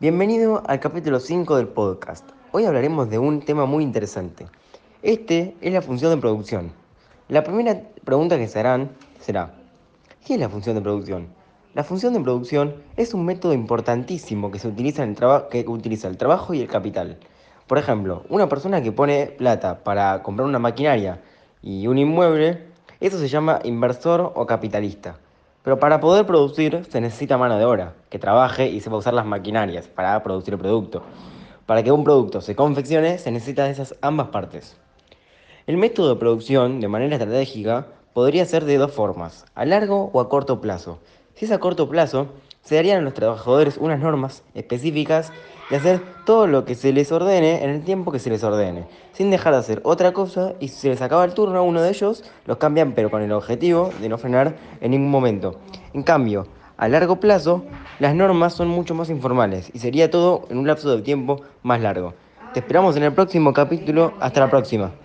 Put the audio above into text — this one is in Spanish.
Bienvenido al capítulo 5 del podcast. Hoy hablaremos de un tema muy interesante. Este es la función de producción. La primera pregunta que se harán será, ¿qué es la función de producción? La función de producción es un método importantísimo que se utiliza en el que utiliza el trabajo y el capital. Por ejemplo, una persona que pone plata para comprar una maquinaria y un inmueble, eso se llama inversor o capitalista. Pero para poder producir se necesita mano de obra, que trabaje y sepa usar las maquinarias para producir el producto. Para que un producto se confeccione se necesitan esas ambas partes. El método de producción, de manera estratégica, podría ser de dos formas, a largo o a corto plazo. Si es a corto plazo, se darían a los trabajadores unas normas específicas de hacer todo lo que se les ordene en el tiempo que se les ordene, sin dejar de hacer otra cosa y si se les acaba el turno a uno de ellos, los cambian pero con el objetivo de no frenar en ningún momento. En cambio, a largo plazo, las normas son mucho más informales y sería todo en un lapso de tiempo más largo. Te esperamos en el próximo capítulo. Hasta la próxima.